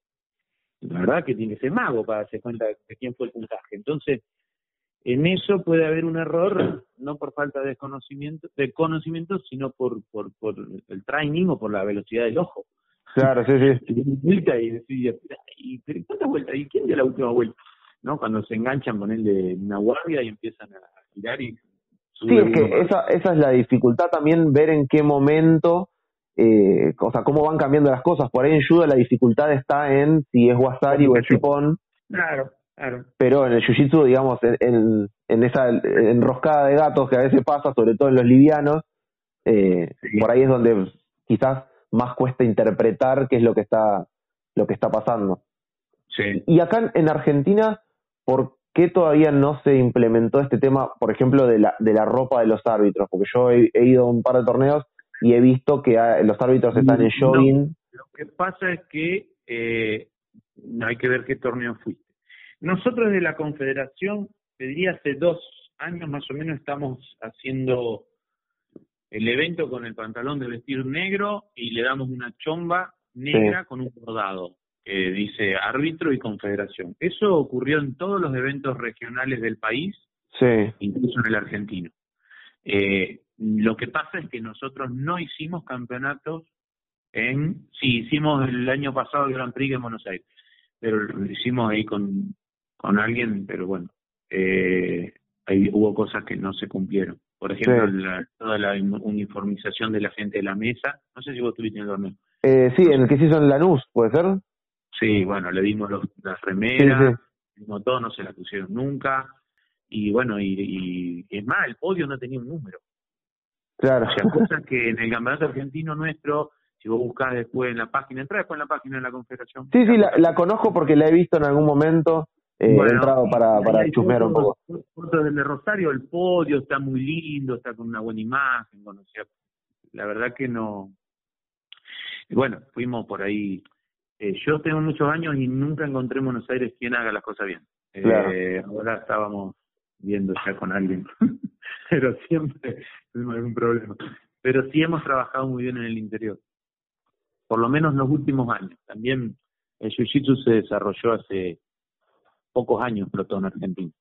B: La verdad que tiene que ser mago para darse cuenta de quién fue el puntaje. Entonces, en eso puede haber un error, no por falta de conocimiento, de conocimiento sino por, por, por el training o por la velocidad del ojo.
A: Claro, sí, sí. *laughs*
B: Y decía, ¿y cuántas vueltas? ¿Y quién dio la última vuelta? ¿No? Cuando se enganchan con él de una guardia y empiezan a girar y...
A: Sí, es que esa, esa es la dificultad también, ver en qué momento, eh, o sea, cómo van cambiando las cosas. Por ahí en judo la dificultad está en si es Wasari o es Chipón.
B: Claro, claro.
A: Pero en el jiu-jitsu, digamos, en, en, esa enroscada de gatos que a veces pasa, sobre todo en los livianos, eh, por ahí es donde quizás más cuesta interpretar qué es lo que está, lo que está pasando.
B: Sí.
A: Y acá en Argentina, ¿por qué todavía no se implementó este tema, por ejemplo, de la, de la ropa de los árbitros? Porque yo he, ido a un par de torneos y he visto que los árbitros están en jogging.
B: lo que pasa es que eh, hay que ver qué torneo fuiste. Nosotros de la Confederación, te diría hace dos años más o menos, estamos haciendo el evento con el pantalón de vestir negro y le damos una chomba negra con un bordado que dice árbitro y confederación. Eso ocurrió en todos los eventos regionales del país, incluso en el argentino. Eh, lo que pasa es que nosotros no hicimos campeonatos en, sí, hicimos el año pasado el Grand Prix en Buenos Aires, pero lo hicimos ahí con, con alguien, pero bueno, eh, ahí hubo cosas que no se cumplieron. Por ejemplo, toda la uniformización de la gente de la mesa. No sé si vos estuviste en el torneo.
A: Eh, sí, en el que se hizo en Lanús, ¿puede ser?
B: Sí, bueno, le dimos los, las remeras, no todo, no se la pusieron nunca. Y bueno, y, es más, el podio no tenía un número.
A: Claro.
B: O sea, cosas que en el campeonato argentino nuestro, si vos buscás después en la página, entra después en la página de la Confederación.
A: Sí, sí, la, la conozco porque la he visto en algún momento eh, he entrado para, para chusmear un poco.
B: Fotos del de Rosario, el podio está muy lindo, está con una buena imagen, bueno, la verdad que no. Bueno, fuimos por ahí. Eh, yo tengo muchos años y nunca encontré en Buenos Aires quien haga las cosas bien. Eh, ahora estábamos viendo ya con alguien, *laughs* pero siempre tuvimos algún problema. Pero sí hemos trabajado muy bien en el interior, por lo menos los últimos años. También el Jiu-Jitsu se desarrolló hace pocos años explotó en Argentina.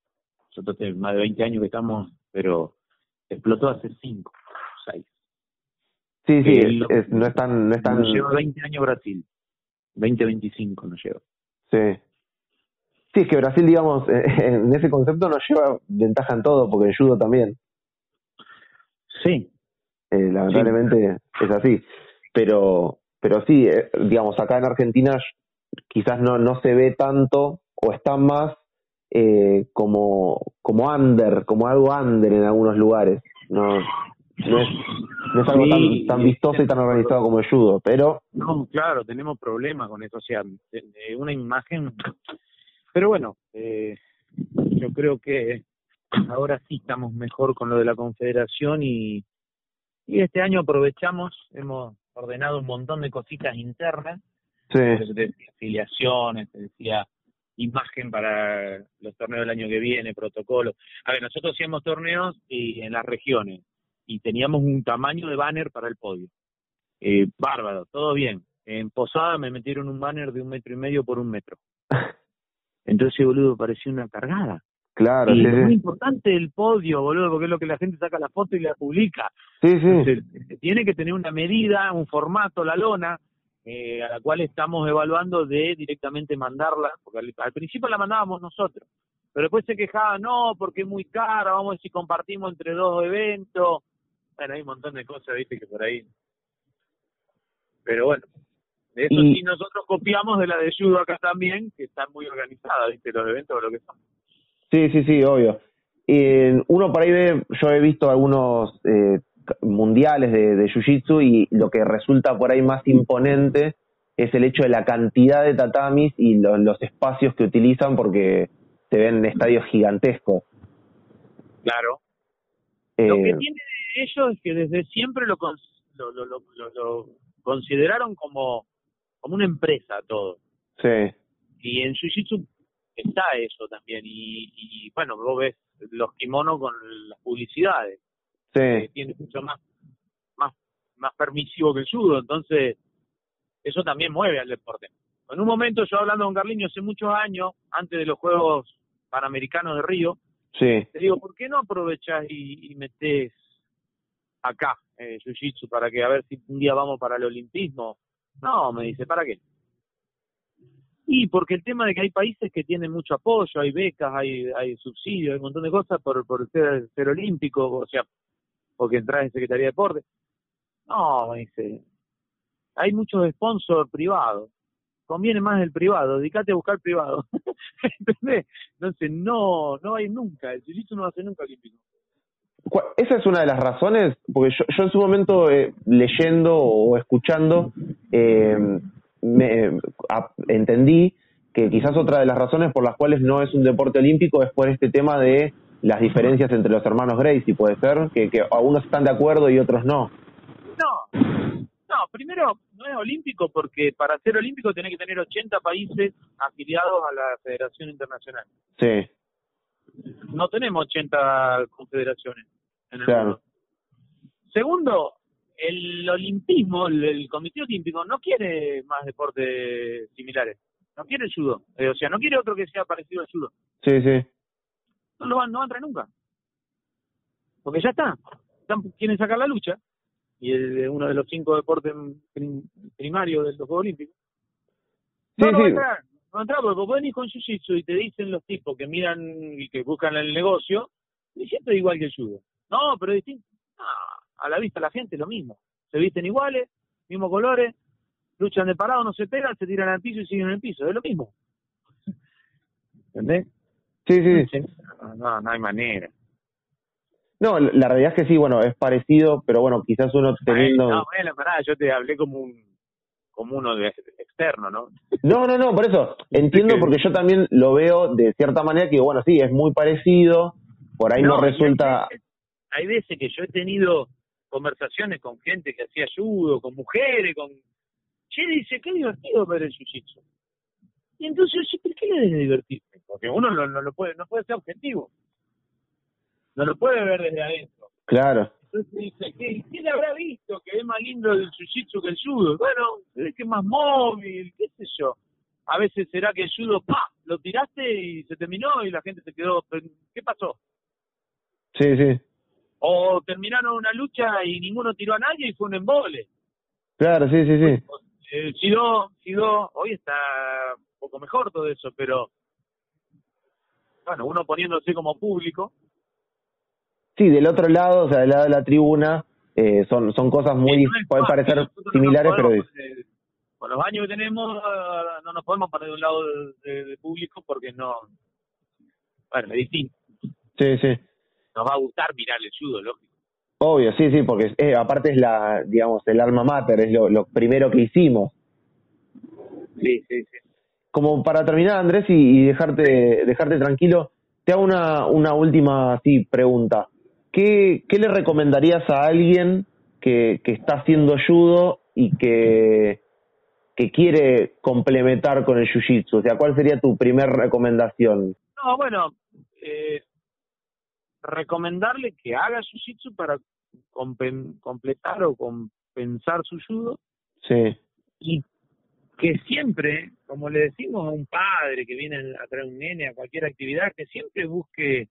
B: Nosotros tenemos más de 20 años que estamos, pero explotó hace 5, 6.
A: Sí, sí, no es tan... No es tan...
B: Lleva 20 años Brasil, 20, 25 nos lleva.
A: Sí. Sí, es que Brasil, digamos, *laughs* en ese concepto nos lleva ventaja en todo, porque en judo también.
B: Sí.
A: Eh, lamentablemente es así. Pero, pero sí, eh, digamos, acá en Argentina quizás no, no se ve tanto o están más eh, como, como under, como algo under en algunos lugares. No, no es, no es algo tan, tan vistoso y tan organizado como el judo, pero...
B: No, claro, tenemos problemas con eso, o sea, una imagen... Pero bueno, eh, yo creo que ahora sí estamos mejor con lo de la confederación y, y este año aprovechamos, hemos ordenado un montón de cositas internas,
A: sí.
B: afiliaciones, decía imagen para los torneos del año que viene, protocolo. A ver, nosotros hacíamos torneos y en las regiones y teníamos un tamaño de banner para el podio. Eh, bárbaro, todo bien. En Posada me metieron un banner de un metro y medio por un metro. *laughs* Entonces, boludo, parecía una cargada.
A: Claro,
B: y
A: sí,
B: es muy importante el podio, boludo, porque es lo que la gente saca la foto y la publica.
A: Sí, sí.
B: tiene que tener una medida, un formato, la lona, eh, a la cual estamos evaluando de directamente mandarla, porque al, principio la mandábamos nosotros, pero después se quejaba, no, porque es muy cara, vamos a ver si compartimos entre dos eventos. Bueno, hay un montón de cosas, viste, que por ahí. Pero bueno, eso sí nosotros copiamos de la de Judo acá también, que está muy organizada, viste, los eventos o lo que son.
A: Sí, sí, sí, obvio. Eh, uno por ahí ve, yo he visto algunos eh, mundiales de, de Jiu-Jitsu y lo que resulta por ahí más imponente es el hecho de la cantidad de tatamis y los espacios que utilizan porque se ven en estadios gigantescos.
B: Claro. Lo que eh, tiene ellos es que desde siempre lo, lo, lo, lo, consideraron como, como una empresa todo.
A: Sí.
B: Y en Jiu-Jitsu está eso también. Y, y bueno, vos ves los kimonos con las publicidades.
A: Sí. Que
B: tiene mucho más, más, más permisivo que el judo. Entonces, eso también mueve al deporte. En un momento, yo hablando con Carliño hace muchos años, antes de los Juegos Panamericanos de Río,
A: sí.
B: te digo, ¿por qué no aprovechas y, y metes acá eh, Jiu-Jitsu para que a ver si un día vamos para el olimpismo? No, me dice, ¿para qué? Y porque el tema de que hay países que tienen mucho apoyo, hay becas, hay, hay subsidios, hay un montón de cosas por, por ser, ser olímpico, o sea, porque entras en Secretaría de Deporte. No, me dice, hay muchos sponsors privados. Conviene más el privado, dedícate a buscar privado. *laughs* ¿Entendés? Entonces, no, no hay nunca, el jiu no va a ser nunca olímpico.
A: Esa es una de las razones, porque yo, yo en su momento eh, leyendo o escuchando, eh, me, entendí que quizás otra de las razones por las cuales no es un deporte olímpico es por este tema de las diferencias entre los hermanos Gracie, puede ser, que, que algunos están de acuerdo y otros no.
B: No, no, primero no es olímpico porque para ser olímpico tiene que tener 80 países afiliados a la Federación Internacional.
A: Sí.
B: No tenemos 80 confederaciones en el mundo. Segundo, el olimpismo, el, Comité Olímpico, no quiere más deportes similares. No quiere el judo. Eh, o sea, no quiere otro que sea parecido al judo.
A: Sí, sí.
B: No lo van, no va a entrar nunca. Porque ya está. quieren sacar la lucha. Y es uno de los cinco deportes primarios de los Olímpicos. No, no va a entrar. No entrar porque vos venís con Jiu-Jitsu y te dicen los tipos que miran y que buscan el negocio, y siempre es igual que el judo. No, pero es distinto a la vista la gente lo mismo. Se visten iguales, mismos colores, luchan de parado, no se pegan, se tiran al piso y siguen en el piso. Es lo mismo. ¿Entendés?
A: Sí, sí.
B: No, no, hay manera.
A: No, la realidad es que sí, bueno, es parecido, pero bueno, quizás uno teniendo...
B: No, bueno, pará, yo te hablé como un como uno de externo, ¿no?
A: No, no, no, por eso, entiendo porque yo también lo veo de cierta manera que, bueno, sí, es muy parecido, por ahí no, resulta...
B: hay veces que yo he tenido conversaciones con gente que hacía judo, con mujeres, con... Che, dice, qué divertido ver el jiu-jitsu. Y entonces yo ¿por qué le debe divertirme? Porque uno no, no, lo puede, no puede ser objetivo. No lo puede ver desde adentro.
A: Claro.
B: Entonces dice, ¿qué, ¿qué le habrá visto que es más lindo el jiu-jitsu que el judo? Bueno, es que es más móvil, qué sé yo. A veces será que el judo, ¡pa! Lo tiraste y se terminó y la gente se quedó, ¿qué pasó?
A: Sí, sí
B: o terminaron una lucha y ninguno tiró a nadie y fue un embole.
A: Claro, sí, sí, sí.
B: Eh, Sido, Sido, hoy está un poco mejor todo eso, pero bueno, uno poniéndose como público.
A: Sí, del otro lado, o sea, del lado de la tribuna, eh, son son cosas muy, pueden parecer similares, pero...
B: con los años que tenemos, ah, no nos podemos poner de un lado de, público porque no... Bueno, es distinto.
A: Sí, sí
B: nos va a gustar mirar el judo, lógico.
A: Obvio, sí, sí, porque eh, aparte es la, digamos, el alma mater, es lo, primero que hicimos.
B: Sí, sí, sí.
A: Como para terminar, Andrés, y, dejarte, dejarte tranquilo, te hago una, una última sí, pregunta. ¿Qué, ¿Qué le recomendarías a alguien que, que está haciendo judo y que, que quiere complementar con el jiu-jitsu? O sea, ¿cuál sería tu primer recomendación?
B: No, bueno, eh, recomendarle que haga su jitsu para completar o compensar su judo.
A: Sí.
B: Y que siempre, como le decimos a un padre que viene a traer un nene a cualquier actividad, que siempre busque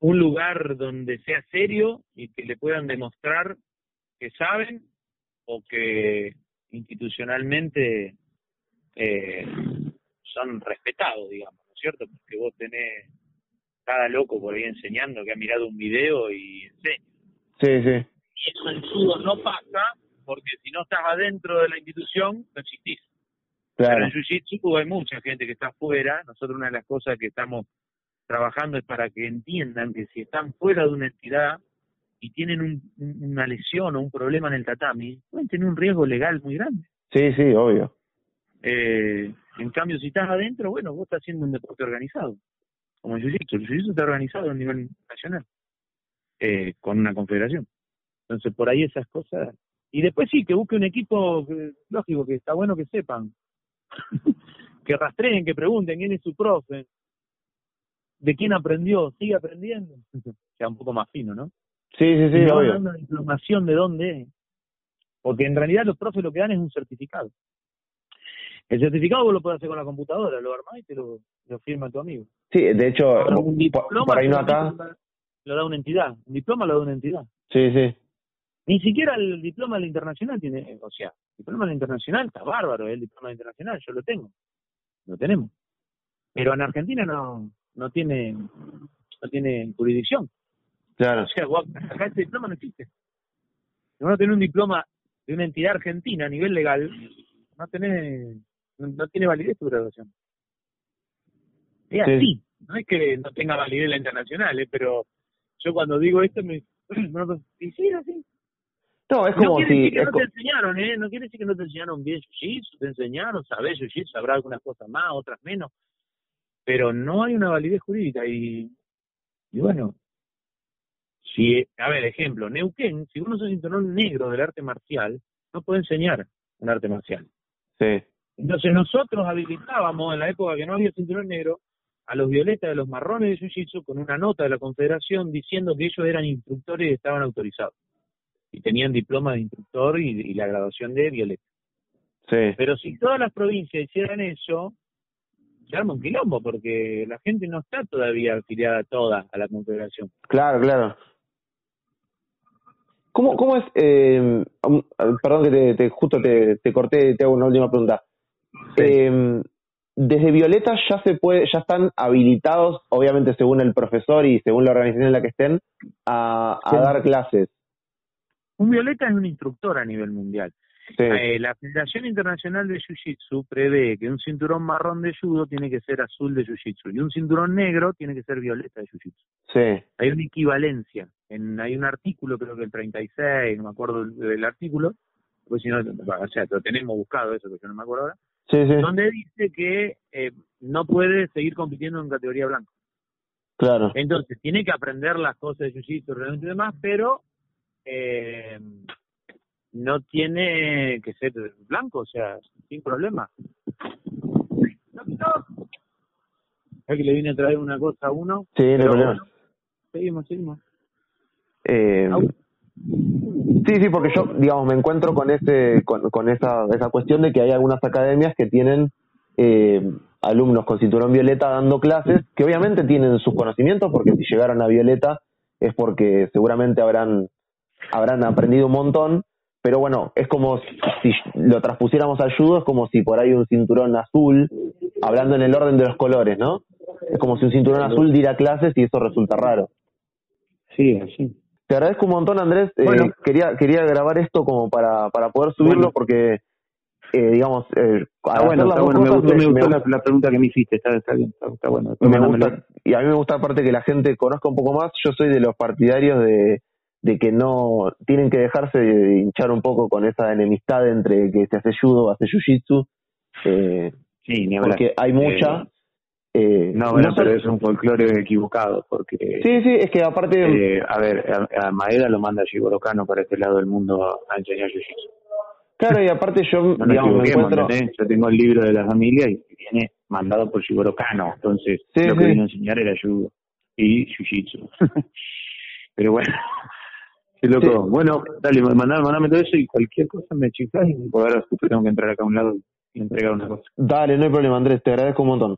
B: un lugar donde sea serio y que le puedan demostrar que saben o que institucionalmente eh, son respetados, digamos, ¿no es cierto? Porque vos tenés cada loco por ahí enseñando que ha mirado un video y enseña.
A: Sí, sí.
B: Y eso en judo no pasa porque si no estás adentro de la institución, no existís.
A: Claro.
B: Pero en Jiu-Jitsu hay mucha gente que está afuera. Nosotros una de las cosas que estamos trabajando es para que entiendan que si están fuera de una entidad y tienen una lesión o un problema en el tatami, pueden tener un riesgo legal muy grande.
A: Sí, sí, obvio.
B: Eh, en cambio, si estás adentro, bueno, vos estás haciendo un deporte organizado, como el jiu-jitsu. El jiu-jitsu está organizado a nivel nacional, eh, con una confederación. Entonces, por ahí esas cosas. Y después sí, que busque un equipo, lógico, que está bueno que sepan. *laughs* que rastreen, que pregunten quién es su profe, de quién aprendió, sigue aprendiendo. *laughs* sea un poco más fino, ¿no?
A: Sí, sí, sí,
B: no
A: obvio.
B: dan una diplomación de dónde es. Porque en realidad los profes lo que dan es un certificado. El certificado vos lo podés hacer con la computadora, lo armás y te lo, lo firma tu amigo.
A: Sí, de hecho,
B: un diploma
A: por ahí no
B: solamente
A: acá.
B: Lo da una entidad. Un diploma lo da una entidad.
A: Sí, sí.
B: Ni siquiera el diploma del internacional tiene, o sea, el diploma del internacional está bárbaro, ¿eh? el diploma del internacional, yo lo tengo, lo tenemos. Pero en Argentina no, no tiene, no tiene jurisdicción.
A: Claro.
B: O sea, acá ese diploma no existe. Si vos no tenés un diploma de una entidad argentina a nivel legal, no tenés, no, no tiene validez tu graduación. Es
A: Sí.
B: así, no es que no tenga validez la internacional, ¿eh? pero yo cuando digo esto me *clears throat* no, no, y sí, así.
A: No, es
B: No
A: como
B: quiere
A: si.
B: decir que no te enseñaron, ¿eh? No quiere decir que no te enseñaron bien jiu-jitsu, te enseñaron, sabés jiu-jitsu, habrá algunas cosas más, otras menos, pero no hay una validez jurídica y, y bueno, si, a ver, ejemplo, Neuquén, si uno es un cinturón negro del arte marcial, no puede enseñar un arte marcial.
A: Sí.
B: Entonces nosotros habilitábamos en la época que no había cinturón negro a los violetas de los marrones de Jiu-Jitsu con una nota de la Confederación diciendo que ellos eran instructores y estaban autorizados. Y tenían diploma de instructor y, y la graduación de violeta.
A: Sí.
B: Pero si todas las provincias hicieran eso, se arma un quilombo porque la gente no está todavía afiliada toda a la Confederación.
A: Claro, claro. ¿Cómo, cómo es, eh, um, perdón que te, te- justo te, te corté, te hago una última pregunta.
B: Sí.
A: Eh, desde Violeta ya se puede, ya están habilitados, obviamente según el profesor y según la organización en la que estén, a, a
B: Sí.
A: dar clases.
B: Un violeta es un instructor a nivel mundial.
A: Sí,
B: Eh, la Federación Internacional de Jiu-Jitsu prevé que un cinturón marrón de judo tiene que ser azul de Jiu-Jitsu y un cinturón negro tiene que ser violeta de Jiu-Jitsu.
A: sí,
B: Hay una equivalencia. En, hay un artículo, creo que el 36, no me acuerdo del, artículo, pues si no, o sea, lo tenemos buscado eso, que yo no me acuerdo ahora,
A: sí, sí,
B: donde dice que eh, no puede seguir compitiendo en categoría blanca.
A: claro.
B: Entonces, tiene que aprender las cosas de Jiu-Jitsu realmente y demás, pero eh, no tiene que ser blanco, o sea, sin problema. Es que le vine a traer una cosa a uno.
A: Sí, no problema.
B: bueno, seguimos, seguimos.
A: Eh, sí, sí, porque yo, digamos, me encuentro con ese, con, con esa, esa cuestión de que hay algunas academias que tienen eh, alumnos con cinturón violeta dando clases, que obviamente tienen sus conocimientos, porque si llegaron a violeta es porque seguramente habrán, habrán aprendido un montón, pero bueno, es como si lo transpusiéramos al judo, es como si por ahí un cinturón azul, hablando en el orden de los colores, ¿no? Es como si un cinturón azul diera clases y eso resulta raro.
B: Sí, así.
A: Te agradezco un montón, Andrés. Eh, quería quería grabar esto como para, para poder subirlo
B: Bueno.
A: porque, eh, digamos, eh,
B: Está bueno, está me gustó, me gustó
A: me-
B: la, la pregunta que me hiciste, está, está bien, está, está bueno.
A: Me gusta, y a mí me gusta aparte que la gente conozca un poco más. Yo soy de los partidarios de, de que no tienen que dejarse de hinchar un poco con esa enemistad entre que se hace judo o hace jiu-jitsu, eh,
B: Sí, ni
A: porque hay mucha. eh,
B: No, bueno,
A: no
B: pero es un folclore equivocado, porque,
A: Sí, sí, es que aparte,
B: eh, a ver, a, a Maeda lo manda Shigoro Kano para este lado del mundo a enseñar Jiu-Jitsu.
A: claro, y aparte yo, *laughs*
B: No
A: digamos, me encuentro...
B: Yo tengo el libro de la familia y viene mandado por Shigoro Kano, entonces
A: Sí,
B: lo que
A: sí.
B: vino a enseñar era judo y Jiu-Jitsu. *laughs* pero bueno, qué loco.
A: Sí.
B: Bueno, dale, mandame, mandame todo eso y cualquier cosa me chiflas y por ahora justo tengo que entrar acá a un lado y entregar una cosa.
A: Dale, no hay problema, Andrés, te agradezco un montón.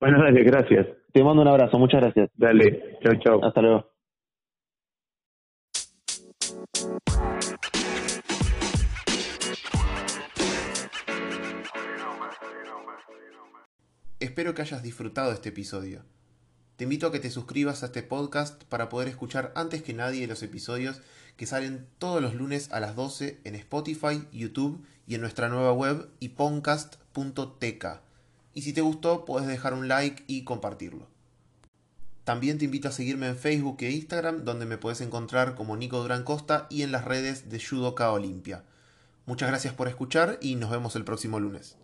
B: Bueno, dale, gracias.
A: Te mando un abrazo, muchas gracias.
B: Dale, chau, chau.
A: Hasta luego.
C: Espero que hayas disfrutado este episodio. Te invito a que te suscribas a este podcast para poder escuchar antes que nadie los episodios que salen todos los lunes a las 12 en Spotify, YouTube y en nuestra nueva web iponcast.tk. Y si te gustó, puedes dejar un like y compartirlo. También te invito a seguirme en Facebook e Instagram, donde me puedes encontrar como Nico Durán Costa y en las redes de Judoka Olimpia.
A: Muchas gracias por escuchar y nos vemos el próximo lunes.